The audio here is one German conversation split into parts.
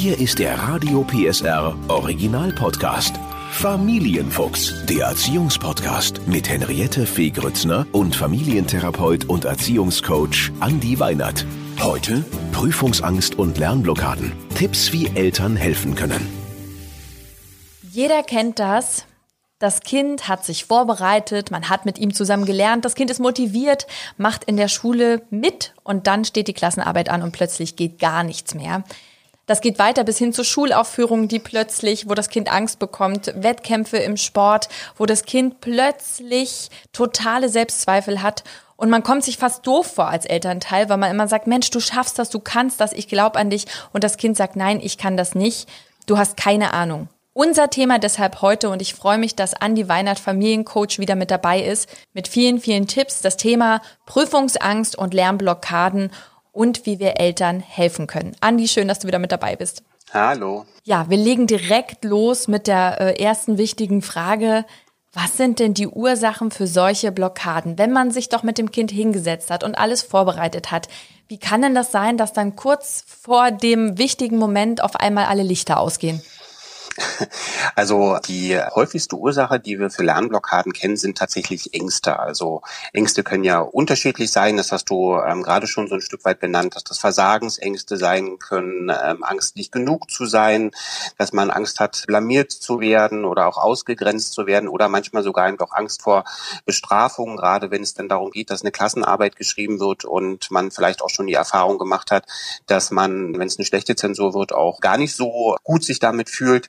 Hier ist der Radio PSR Original Podcast. Familienfuchs, der Erziehungspodcast mit Henriette Fee Grützner und Familientherapeut und Erziehungscoach Andi Weinert. Heute Prüfungsangst und Lernblockaden. Tipps, wie Eltern helfen können. Jeder kennt das. Das Kind hat sich vorbereitet, man hat mit ihm zusammen gelernt, das Kind ist motiviert, macht in der Schule mit und dann steht die Klassenarbeit an und plötzlich geht gar nichts mehr. Das geht weiter bis hin zu Schulaufführungen, die plötzlich, wo das Kind Angst bekommt, Wettkämpfe im Sport, wo das Kind plötzlich totale Selbstzweifel hat und man kommt sich fast doof vor als Elternteil, weil man immer sagt, Mensch, du schaffst das, du kannst das, ich glaube an dich. Und das Kind sagt, nein, ich kann das nicht. Du hast keine Ahnung. Unser Thema deshalb heute und ich freue mich, dass Andi Weinert Familiencoach wieder mit dabei ist, mit vielen, vielen Tipps, das Thema Prüfungsangst und Lernblockaden und wie wir Eltern helfen können. Andi, schön, dass du wieder mit dabei bist. Hallo. Ja, wir legen direkt los mit der äh, ersten wichtigen Frage. Was sind denn die Ursachen für solche Blockaden? Wenn man sich doch mit dem Kind hingesetzt hat und alles vorbereitet hat, wie kann denn das sein, dass dann kurz vor dem wichtigen Moment auf einmal alle Lichter ausgehen? Also die häufigste Ursache, die wir für Lernblockaden kennen, sind tatsächlich Ängste. Also Ängste können ja unterschiedlich sein. Das hast du ähm, gerade schon so ein Stück weit benannt, dass das Versagensängste sein können, ähm, Angst nicht genug zu sein, dass man Angst hat, blamiert zu werden oder auch ausgegrenzt zu werden oder manchmal sogar einfach Angst vor Bestrafung, gerade wenn es dann darum geht, dass eine Klassenarbeit geschrieben wird und man vielleicht auch schon die Erfahrung gemacht hat, dass man, wenn es eine schlechte Zensur wird, auch gar nicht so gut sich damit fühlt.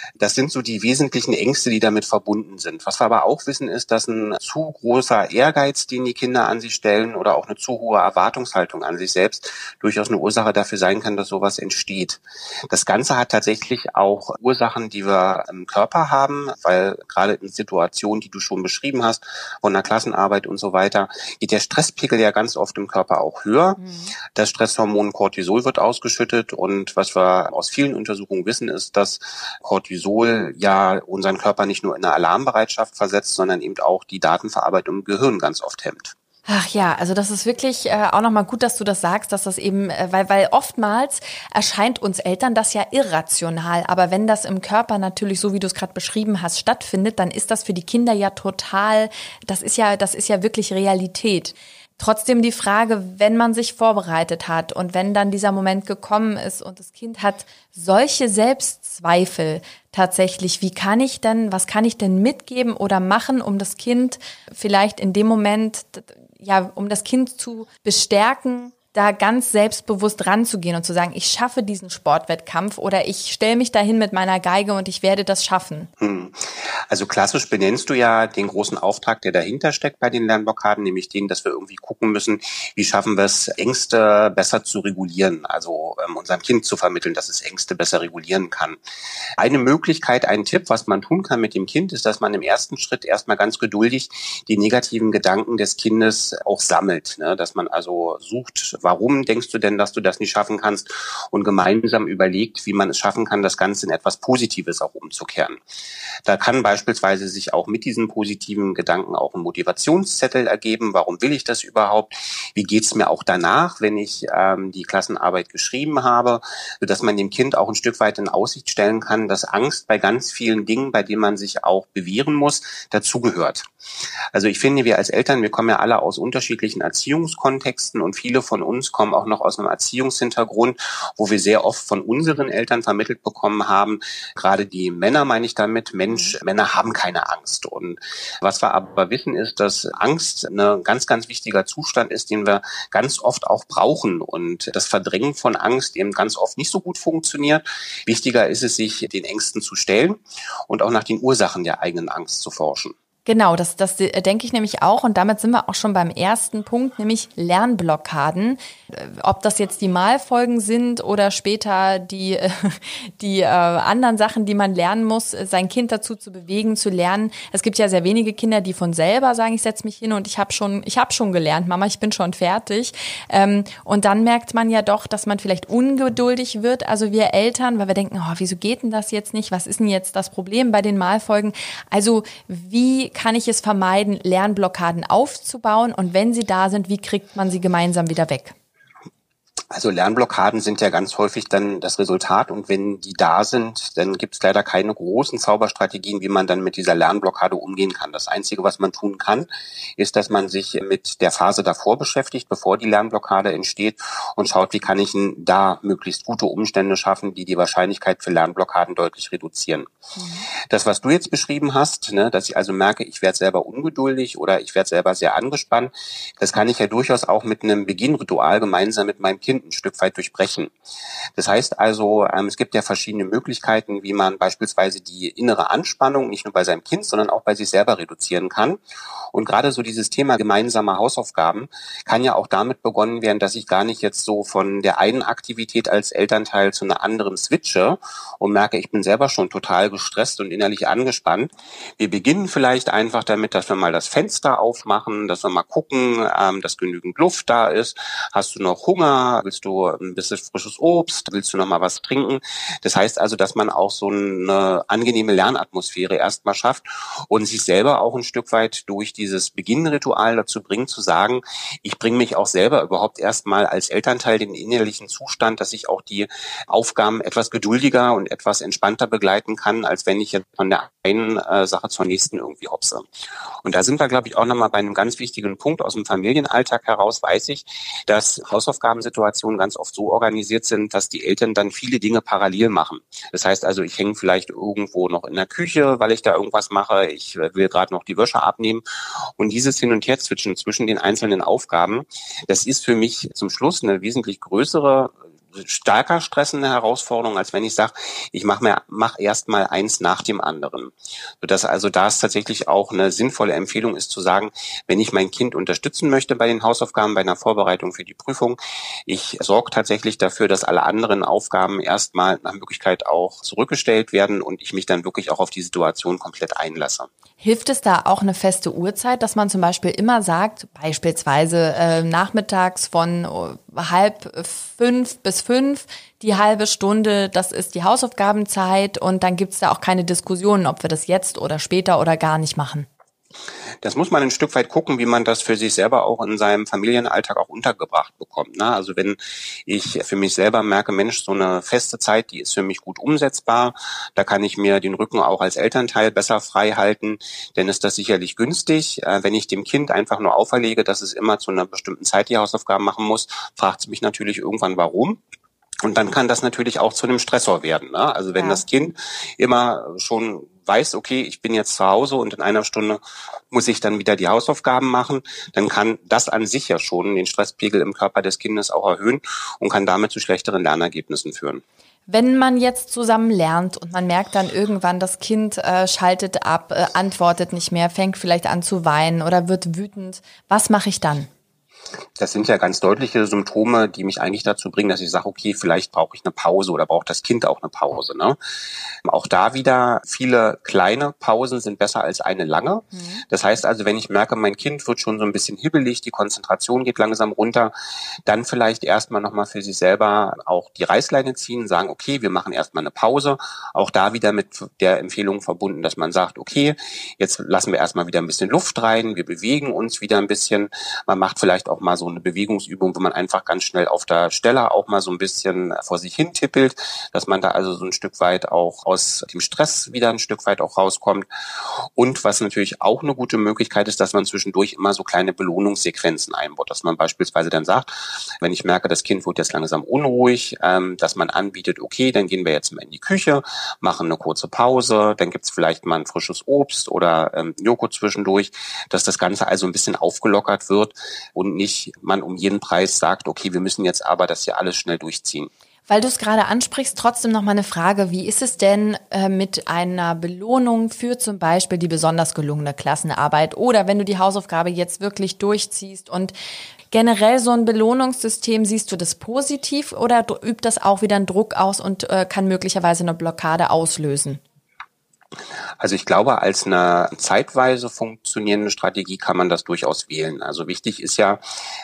Das sind so die wesentlichen Ängste, die damit verbunden sind. Was wir aber auch wissen, ist, dass ein zu großer Ehrgeiz, den die Kinder an sich stellen oder auch eine zu hohe Erwartungshaltung an sich selbst durchaus eine Ursache dafür sein kann, dass sowas entsteht. Das Ganze hat tatsächlich auch Ursachen, die wir im Körper haben, weil gerade in Situationen, die du schon beschrieben hast, von der Klassenarbeit und so weiter, geht der Stresspegel ja ganz oft im Körper auch höher. Mhm. Das Stresshormon Cortisol wird ausgeschüttet und was wir aus vielen Untersuchungen wissen, ist, dass Cortisol Cortisol ja unseren Körper nicht nur in eine Alarmbereitschaft versetzt, sondern eben auch die Datenverarbeitung im Gehirn ganz oft hemmt. Ach ja, also das ist wirklich äh, auch nochmal gut, dass du das sagst, dass das eben, äh, weil, weil oftmals erscheint uns Eltern das ja irrational, aber wenn das im Körper natürlich, so wie du es gerade beschrieben hast, stattfindet, dann ist das für die Kinder ja total, das ist ja, das ist ja wirklich Realität. Trotzdem die Frage, wenn man sich vorbereitet hat und wenn dann dieser Moment gekommen ist und das Kind hat solche Selbstzweifel tatsächlich, wie kann ich denn, was kann ich denn mitgeben oder machen, um das Kind vielleicht in dem Moment, ja, um das Kind zu bestärken, da ganz selbstbewusst ranzugehen und zu sagen, ich schaffe diesen Sportwettkampf oder ich stelle mich dahin mit meiner Geige und ich werde das schaffen? Hm. Also klassisch benennst du ja den großen Auftrag, der dahinter steckt bei den Lernblockaden, nämlich den, dass wir irgendwie gucken müssen, wie schaffen wir es, Ängste besser zu regulieren, also ähm, unserem Kind zu vermitteln, dass es Ängste besser regulieren kann. Eine Möglichkeit, ein Tipp, was man tun kann mit dem Kind, ist, dass man im ersten Schritt erstmal ganz geduldig die negativen Gedanken des Kindes auch sammelt, ne? dass man also sucht, warum denkst du denn, dass du das nicht schaffen kannst und gemeinsam überlegt, wie man es schaffen kann, das Ganze in etwas Positives auch umzukehren. Da kann beispielsweise sich auch mit diesen positiven Gedanken auch ein Motivationszettel ergeben. Warum will ich das überhaupt? Wie geht's mir auch danach, wenn ich ähm, die Klassenarbeit geschrieben habe, sodass man dem Kind auch ein Stück weit in Aussicht stellen kann, dass Angst bei ganz vielen Dingen, bei denen man sich auch bewähren muss, dazugehört. Also ich finde, wir als Eltern, wir kommen ja alle aus unterschiedlichen Erziehungskontexten und viele von uns kommen auch noch aus einem Erziehungshintergrund, wo wir sehr oft von unseren Eltern vermittelt bekommen haben, gerade die Männer meine ich damit, Mensch, mhm. Männer haben keine Angst. Und was wir aber wissen ist, dass Angst ein ganz, ganz wichtiger Zustand ist, den wir ganz oft auch brauchen und das Verdrängen von Angst eben ganz oft nicht so gut funktioniert. Wichtiger ist es, sich den Ängsten zu stellen und auch nach den Ursachen der eigenen Angst zu forschen. Genau, das, das denke ich nämlich auch. Und damit sind wir auch schon beim ersten Punkt, nämlich Lernblockaden. Äh, ob das jetzt die Malfolgen sind oder später die, die äh, anderen Sachen, die man lernen muss, sein Kind dazu zu bewegen, zu lernen. Es gibt ja sehr wenige Kinder, die von selber sagen, ich setze mich hin und ich habe schon, ich habe schon gelernt, Mama, ich bin schon fertig. Ähm, und dann merkt man ja doch, dass man vielleicht ungeduldig wird. Also wir Eltern, weil wir denken, oh, wieso geht denn das jetzt nicht? Was ist denn jetzt das Problem bei den Malfolgen? Also wie kann ich es vermeiden, Lernblockaden aufzubauen? Und wenn sie da sind, wie kriegt man sie gemeinsam wieder weg? Also Lernblockaden sind ja ganz häufig dann das Resultat und wenn die da sind, dann gibt es leider keine großen Zauberstrategien, wie man dann mit dieser Lernblockade umgehen kann. Das Einzige, was man tun kann, ist, dass man sich mit der Phase davor beschäftigt, bevor die Lernblockade entsteht und schaut, wie kann ich da möglichst gute Umstände schaffen, die die Wahrscheinlichkeit für Lernblockaden deutlich reduzieren. Mhm. Das, was du jetzt beschrieben hast, ne, dass ich also merke, ich werde selber ungeduldig oder ich werde selber sehr angespannt, das kann ich ja durchaus auch mit einem Beginnritual gemeinsam mit meinem Kind ein Stück weit durchbrechen. Das heißt also, ähm, es gibt ja verschiedene Möglichkeiten, wie man beispielsweise die innere Anspannung nicht nur bei seinem Kind, sondern auch bei sich selber reduzieren kann. Und gerade so dieses Thema gemeinsame Hausaufgaben kann ja auch damit begonnen werden, dass ich gar nicht jetzt so von der einen Aktivität als Elternteil zu einer anderen switche und merke, ich bin selber schon total gestresst und innerlich angespannt. Wir beginnen vielleicht einfach damit, dass wir mal das Fenster aufmachen, dass wir mal gucken, ähm, dass genügend Luft da ist. Hast du noch Hunger? Willst du ein bisschen frisches Obst? Willst du noch mal was trinken? Das heißt also, dass man auch so eine angenehme Lernatmosphäre erstmal schafft und sich selber auch ein Stück weit durch dieses Beginnritual dazu bringt, zu sagen, ich bringe mich auch selber überhaupt erstmal als Elternteil den innerlichen Zustand, dass ich auch die Aufgaben etwas geduldiger und etwas entspannter begleiten kann, als wenn ich jetzt von der einen äh, Sache zur nächsten irgendwie hopse. Und da sind wir, glaube ich, auch nochmal bei einem ganz wichtigen Punkt aus dem Familienalltag heraus, weiß ich, dass Hausaufgabensituationen ganz oft so organisiert sind, dass die Eltern dann viele Dinge parallel machen. Das heißt also, ich hänge vielleicht irgendwo noch in der Küche, weil ich da irgendwas mache, ich will gerade noch die Wäsche abnehmen. Und dieses Hin- und Her-Zwischen zwischen den einzelnen Aufgaben, das ist für mich zum Schluss eine wesentlich größere stärker stressende Herausforderung, als wenn ich sage, ich mache mir mach erst mal eins nach dem anderen. Sodass also da es tatsächlich auch eine sinnvolle Empfehlung ist zu sagen, wenn ich mein Kind unterstützen möchte bei den Hausaufgaben, bei einer Vorbereitung für die Prüfung, ich sorge tatsächlich dafür, dass alle anderen Aufgaben erstmal nach Möglichkeit auch zurückgestellt werden und ich mich dann wirklich auch auf die Situation komplett einlasse. Hilft es da auch eine feste Uhrzeit, dass man zum Beispiel immer sagt, beispielsweise äh, nachmittags von halb fünf bis fünf, die halbe Stunde, das ist die Hausaufgabenzeit und dann gibt's da auch keine Diskussionen, ob wir das jetzt oder später oder gar nicht machen? Das muss man ein Stück weit gucken, wie man das für sich selber auch in seinem Familienalltag auch untergebracht bekommt. Ne? Also wenn ich für mich selber merke, Mensch, so eine feste Zeit, die ist für mich gut umsetzbar, da kann ich mir den Rücken auch als Elternteil besser frei halten, dann ist das sicherlich günstig. Äh, wenn ich dem Kind einfach nur auferlege, dass es immer zu einer bestimmten Zeit die Hausaufgaben machen muss, fragt es mich natürlich irgendwann, warum. Und dann kann das natürlich auch zu einem Stressor werden. Ne? Also wenn ja. das Kind immer schon weiß, okay, ich bin jetzt zu Hause und in einer Stunde muss ich dann wieder die Hausaufgaben machen, dann kann das an sich ja schon den Stresspegel im Körper des Kindes auch erhöhen und kann damit zu schlechteren Lernergebnissen führen. Wenn man jetzt zusammen lernt und man merkt dann irgendwann, das Kind äh, schaltet ab, äh, antwortet nicht mehr, fängt vielleicht an zu weinen oder wird wütend, was mache ich dann? Das sind ja ganz deutliche Symptome, die mich eigentlich dazu bringen, dass ich sage, okay, vielleicht brauche ich eine Pause oder braucht das Kind auch eine Pause. Ne? Auch da wieder, viele kleine Pausen sind besser als eine lange. Mhm. Das heißt also, wenn ich merke, mein Kind wird schon so ein bisschen hibbelig, die Konzentration geht langsam runter, dann vielleicht erstmal nochmal für sich selber auch die Reißleine ziehen, sagen, okay, wir machen erstmal eine Pause. Auch da wieder mit der Empfehlung verbunden, dass man sagt, okay, jetzt lassen wir erstmal wieder ein bisschen Luft rein, wir bewegen uns wieder ein bisschen. Man macht vielleicht auch mal so eine Bewegungsübung, wo man einfach ganz schnell auf der Stelle auch mal so ein bisschen vor sich hin tippelt, dass man da also so ein Stück weit auch aus dem Stress wieder ein Stück weit auch rauskommt. Und was natürlich auch eine gute Möglichkeit ist, dass man zwischendurch immer so kleine Belohnungssequenzen einbaut, dass man beispielsweise dann sagt, wenn ich merke, das Kind wird jetzt langsam unruhig, ähm, dass man anbietet, okay, dann gehen wir jetzt mal in die Küche, machen eine kurze Pause, dann gibt's vielleicht mal ein frisches Obst oder ähm, Joghurt zwischendurch, dass das Ganze also ein bisschen aufgelockert wird und nicht man um jeden Preis sagt, okay, wir müssen jetzt aber das hier alles schnell durchziehen. Weil du es gerade ansprichst, trotzdem noch mal eine Frage. Wie ist es denn äh, mit einer Belohnung für zum Beispiel die besonders gelungene Klassenarbeit oder wenn du die Hausaufgabe jetzt wirklich durchziehst und generell so ein Belohnungssystem, siehst du das positiv oder übt das auch wieder einen Druck aus und äh, kann möglicherweise eine Blockade auslösen? Also ich glaube, als eine zeitweise funktionierende Strategie kann man das durchaus wählen. Also wichtig ist ja,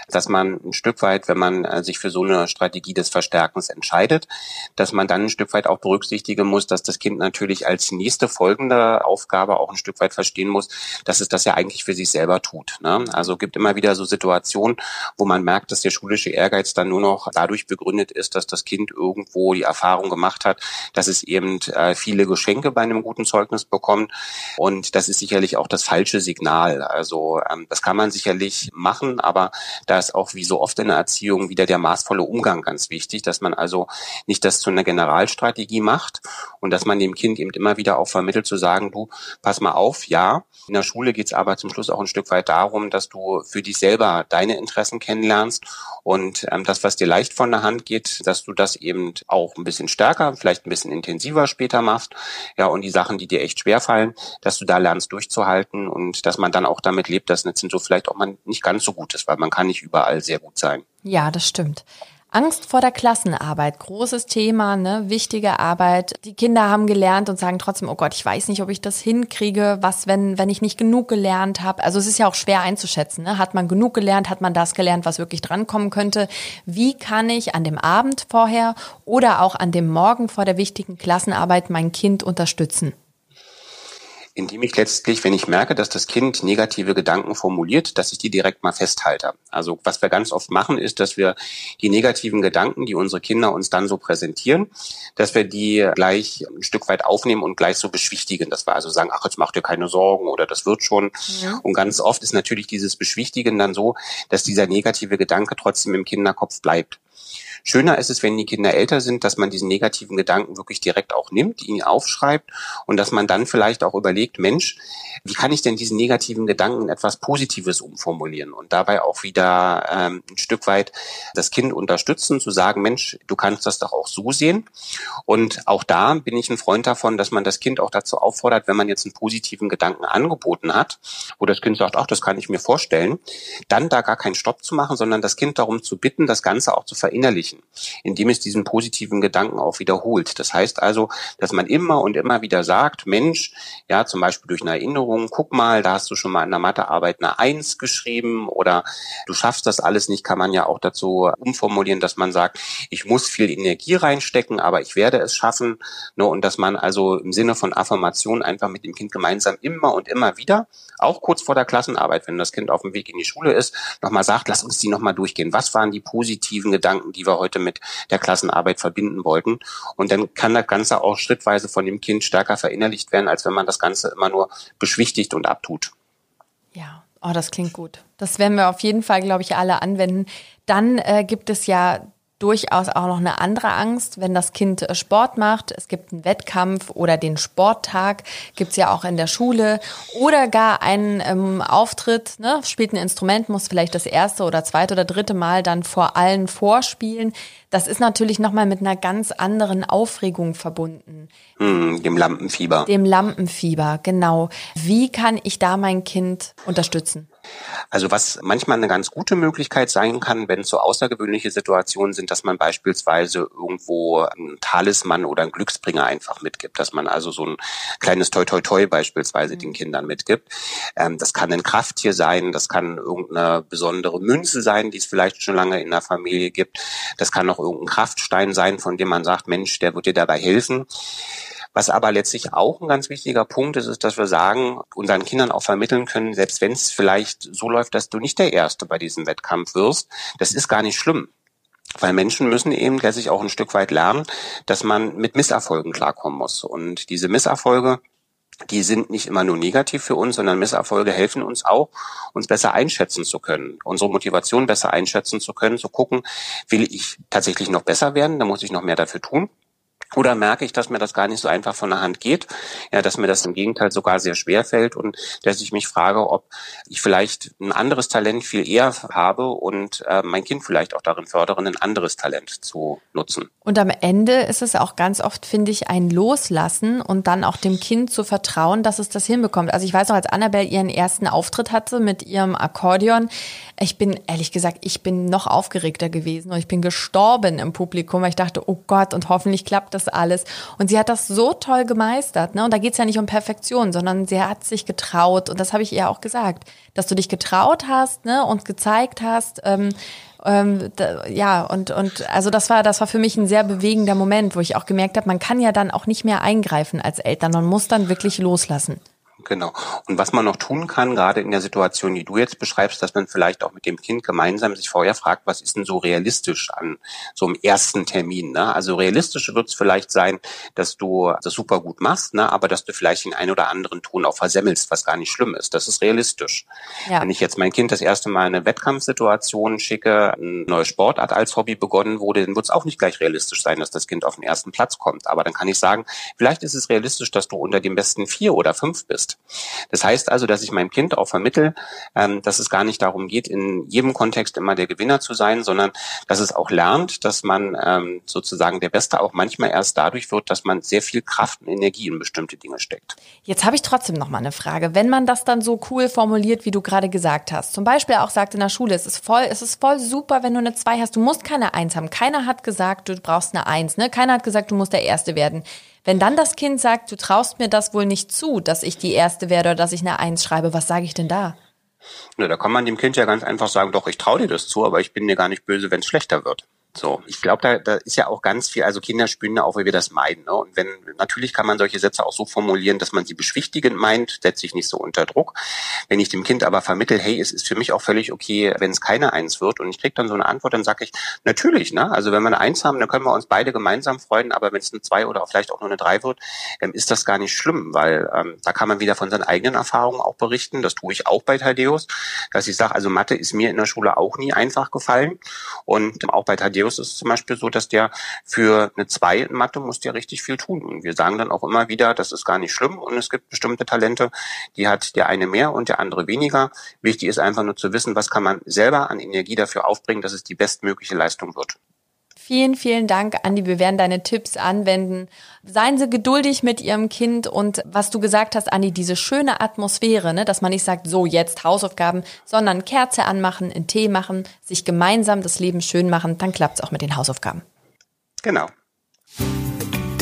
dass man ein Stück weit, wenn man äh, sich für so eine Strategie des Verstärkens entscheidet, dass man dann ein Stück weit auch berücksichtigen muss, dass das Kind natürlich als nächste folgende Aufgabe auch ein Stück weit verstehen muss, dass es das ja eigentlich für sich selber tut. Ne? Also gibt immer wieder so Situationen, wo man merkt, dass der schulische Ehrgeiz dann nur noch dadurch begründet ist, dass das Kind irgendwo die Erfahrung gemacht hat, dass es eben äh, viele Geschenke bei einem guten Zeugnis bekommt. Und das ist sicherlich auch das falsche Signal. Also ähm, das kann man sicherlich machen, aber da ist auch wie so oft in der Erziehung wieder der maßvolle Umgang ganz wichtig, dass man also nicht das zu einer Generalstrategie macht und dass man dem Kind eben immer wieder auch vermittelt zu sagen, du, pass mal auf, ja, in der Schule geht es aber zum Schluss auch ein Stück weit darum, dass du für dich selber deine Interessen kennenlernst und ähm, das, was dir leicht von der Hand geht, dass du das eben auch ein bisschen stärker, vielleicht ein bisschen intensiver später machst. Ja, und die Sachen, die dir echt schwerfallen, dass du da lernst durchzuhalten und dass man dann auch damit lebt, dass eine Zensur vielleicht auch mal nicht ganz so gut ist, weil man kann nicht überall sehr gut sein. Ja, das stimmt. Angst vor der Klassenarbeit, großes Thema, ne, wichtige Arbeit. Die Kinder haben gelernt und sagen trotzdem, oh Gott, ich weiß nicht, ob ich das hinkriege. Was, wenn, wenn ich nicht genug gelernt habe? Also es ist ja auch schwer einzuschätzen. Ne? Hat man genug gelernt? Hat man das gelernt, was wirklich drankommen könnte? Wie kann ich an dem Abend vorher oder auch an dem Morgen vor der wichtigen Klassenarbeit mein Kind unterstützen? Indem ich letztlich, wenn ich merke, dass das Kind negative Gedanken formuliert, dass ich die direkt mal festhalte. Also was wir ganz oft machen, ist, dass wir die negativen Gedanken, die unsere Kinder uns dann so präsentieren, dass wir die gleich ein Stück weit aufnehmen und gleich so beschwichtigen, dass wir also sagen, ach, jetzt macht ihr keine Sorgen oder das wird schon. Ja. Und ganz oft ist natürlich dieses Beschwichtigen dann so, dass dieser negative Gedanke trotzdem im Kinderkopf bleibt. Schöner ist es, wenn die Kinder älter sind, dass man diesen negativen Gedanken wirklich direkt auch nimmt, ihn aufschreibt und dass man dann vielleicht auch überlegt, Mensch, wie kann ich denn diesen negativen Gedanken in etwas Positives umformulieren und dabei auch wieder ähm, ein Stück weit das Kind unterstützen, zu sagen, Mensch, du kannst das doch auch so sehen. Und auch da bin ich ein Freund davon, dass man das Kind auch dazu auffordert, wenn man jetzt einen positiven Gedanken angeboten hat, wo das Kind sagt, ach, das kann ich mir vorstellen, dann da gar keinen Stopp zu machen, sondern das Kind darum zu bitten, das Ganze auch zu verinnerlichen indem es diesen positiven Gedanken auch wiederholt. Das heißt also, dass man immer und immer wieder sagt, Mensch, ja, zum Beispiel durch eine Erinnerung, guck mal, da hast du schon mal in der Mathearbeit eine Eins geschrieben oder du schaffst das alles nicht, kann man ja auch dazu umformulieren, dass man sagt, ich muss viel Energie reinstecken, aber ich werde es schaffen. Ne, und dass man also im Sinne von Affirmation einfach mit dem Kind gemeinsam immer und immer wieder, auch kurz vor der Klassenarbeit, wenn das Kind auf dem Weg in die Schule ist, nochmal sagt, lass uns die nochmal durchgehen. Was waren die positiven Gedanken, die wir heute heute mit der Klassenarbeit verbinden wollten. Und dann kann das Ganze auch schrittweise von dem Kind stärker verinnerlicht werden, als wenn man das Ganze immer nur beschwichtigt und abtut. Ja, oh, das klingt gut. Das werden wir auf jeden Fall, glaube ich, alle anwenden. Dann äh, gibt es ja durchaus auch noch eine andere Angst, wenn das Kind äh, Sport macht. Es gibt einen Wettkampf oder den Sporttag, gibt's ja auch in der Schule. Oder gar einen ähm, Auftritt, ne, spielt ein Instrument, muss vielleicht das erste oder zweite oder dritte Mal dann vor allen vorspielen. Das ist natürlich nochmal mit einer ganz anderen Aufregung verbunden. Hm, dem Lampenfieber. Dem Lampenfieber, genau. Wie kann ich da mein Kind unterstützen? Also was manchmal eine ganz gute Möglichkeit sein kann, wenn es so außergewöhnliche Situationen sind, dass man beispielsweise irgendwo einen Talisman oder einen Glücksbringer einfach mitgibt, dass man also so ein kleines Toi Toi Toi beispielsweise mhm. den Kindern mitgibt. Ähm, das kann ein Krafttier sein, das kann irgendeine besondere Münze sein, die es vielleicht schon lange in der Familie gibt. Das kann auch irgendein Kraftstein sein, von dem man sagt, Mensch, der wird dir dabei helfen. Was aber letztlich auch ein ganz wichtiger Punkt ist, ist, dass wir sagen, unseren Kindern auch vermitteln können, selbst wenn es vielleicht so läuft, dass du nicht der Erste bei diesem Wettkampf wirst, das ist gar nicht schlimm. Weil Menschen müssen eben letztlich auch ein Stück weit lernen, dass man mit Misserfolgen klarkommen muss. Und diese Misserfolge, die sind nicht immer nur negativ für uns, sondern Misserfolge helfen uns auch, uns besser einschätzen zu können, unsere Motivation besser einschätzen zu können, zu gucken, will ich tatsächlich noch besser werden, da muss ich noch mehr dafür tun. Oder merke ich, dass mir das gar nicht so einfach von der Hand geht, ja, dass mir das im Gegenteil sogar sehr schwer fällt und dass ich mich frage, ob ich vielleicht ein anderes Talent viel eher habe und äh, mein Kind vielleicht auch darin fördere, ein anderes Talent zu nutzen. Und am Ende ist es auch ganz oft, finde ich, ein Loslassen und dann auch dem Kind zu vertrauen, dass es das hinbekommt. Also ich weiß noch, als Annabelle ihren ersten Auftritt hatte mit ihrem Akkordeon, ich bin, ehrlich gesagt, ich bin noch aufgeregter gewesen und ich bin gestorben im Publikum, weil ich dachte, oh Gott, und hoffentlich klappt das alles. Und sie hat das so toll gemeistert. Ne? Und da geht's ja nicht um Perfektion, sondern sie hat sich getraut. Und das habe ich ihr auch gesagt, dass du dich getraut hast ne? und gezeigt hast. Ähm, ähm, da, ja, und, und also das war, das war für mich ein sehr bewegender Moment, wo ich auch gemerkt habe, man kann ja dann auch nicht mehr eingreifen als Eltern. Man muss dann wirklich loslassen. Genau. Und was man noch tun kann, gerade in der Situation, die du jetzt beschreibst, dass man vielleicht auch mit dem Kind gemeinsam sich vorher fragt, was ist denn so realistisch an so einem ersten Termin? Ne? Also realistisch wird es vielleicht sein, dass du das super gut machst, ne? aber dass du vielleicht den einen oder anderen Ton auch versemmelst, was gar nicht schlimm ist. Das ist realistisch. Ja. Wenn ich jetzt mein Kind das erste Mal in eine Wettkampfsituation schicke, eine neue Sportart als Hobby begonnen wurde, dann wird es auch nicht gleich realistisch sein, dass das Kind auf den ersten Platz kommt. Aber dann kann ich sagen, vielleicht ist es realistisch, dass du unter den besten vier oder fünf bist. Das heißt also, dass ich meinem Kind auch vermittel, ähm, dass es gar nicht darum geht, in jedem Kontext immer der Gewinner zu sein, sondern dass es auch lernt, dass man ähm, sozusagen der Beste auch manchmal erst dadurch wird, dass man sehr viel Kraft und Energie in bestimmte Dinge steckt. Jetzt habe ich trotzdem noch mal eine Frage. Wenn man das dann so cool formuliert, wie du gerade gesagt hast, zum Beispiel auch sagt in der Schule, es ist voll, es ist voll super, wenn du eine zwei hast. Du musst keine Eins haben. Keiner hat gesagt, du brauchst eine Eins. Ne? Keiner hat gesagt, du musst der Erste werden. Wenn dann das Kind sagt, du traust mir das wohl nicht zu, dass ich die Erste werde oder dass ich eine Eins schreibe, was sage ich denn da? Na, da kann man dem Kind ja ganz einfach sagen, doch, ich traue dir das zu, aber ich bin dir gar nicht böse, wenn es schlechter wird. So, ich glaube, da, da ist ja auch ganz viel, also Kinder spüren da auch, wie wir das meiden. Ne? Und wenn, natürlich kann man solche Sätze auch so formulieren, dass man sie beschwichtigend meint, setze ich nicht so unter Druck. Wenn ich dem Kind aber vermittel, hey, es ist für mich auch völlig okay, wenn es keine Eins wird und ich kriege dann so eine Antwort, dann sage ich, natürlich, ne? Also wenn wir eine Eins haben, dann können wir uns beide gemeinsam freuen, aber wenn es eine Zwei oder vielleicht auch nur eine Drei wird, ähm, ist das gar nicht schlimm, weil ähm, da kann man wieder von seinen eigenen Erfahrungen auch berichten. Das tue ich auch bei Thaddeus, dass ich sage, also Mathe ist mir in der Schule auch nie einfach gefallen. Und auch bei Thaddeus ist es zum Beispiel so, dass der für eine Zwei in Mathe muss der richtig viel tun. Und wir sagen dann auch immer wieder, das ist gar nicht schlimm und es gibt bestimmte Talente, die hat der eine mehr und der andere weniger. Wichtig ist einfach nur zu wissen, was kann man selber an Energie dafür aufbringen, dass es die bestmögliche Leistung wird. Vielen, vielen Dank, Andi. Wir werden deine Tipps anwenden. Seien Sie geduldig mit Ihrem Kind und was du gesagt hast, Andi, diese schöne Atmosphäre, ne, dass man nicht sagt, so jetzt Hausaufgaben, sondern Kerze anmachen, einen Tee machen, sich gemeinsam das Leben schön machen, dann klappt es auch mit den Hausaufgaben. Genau.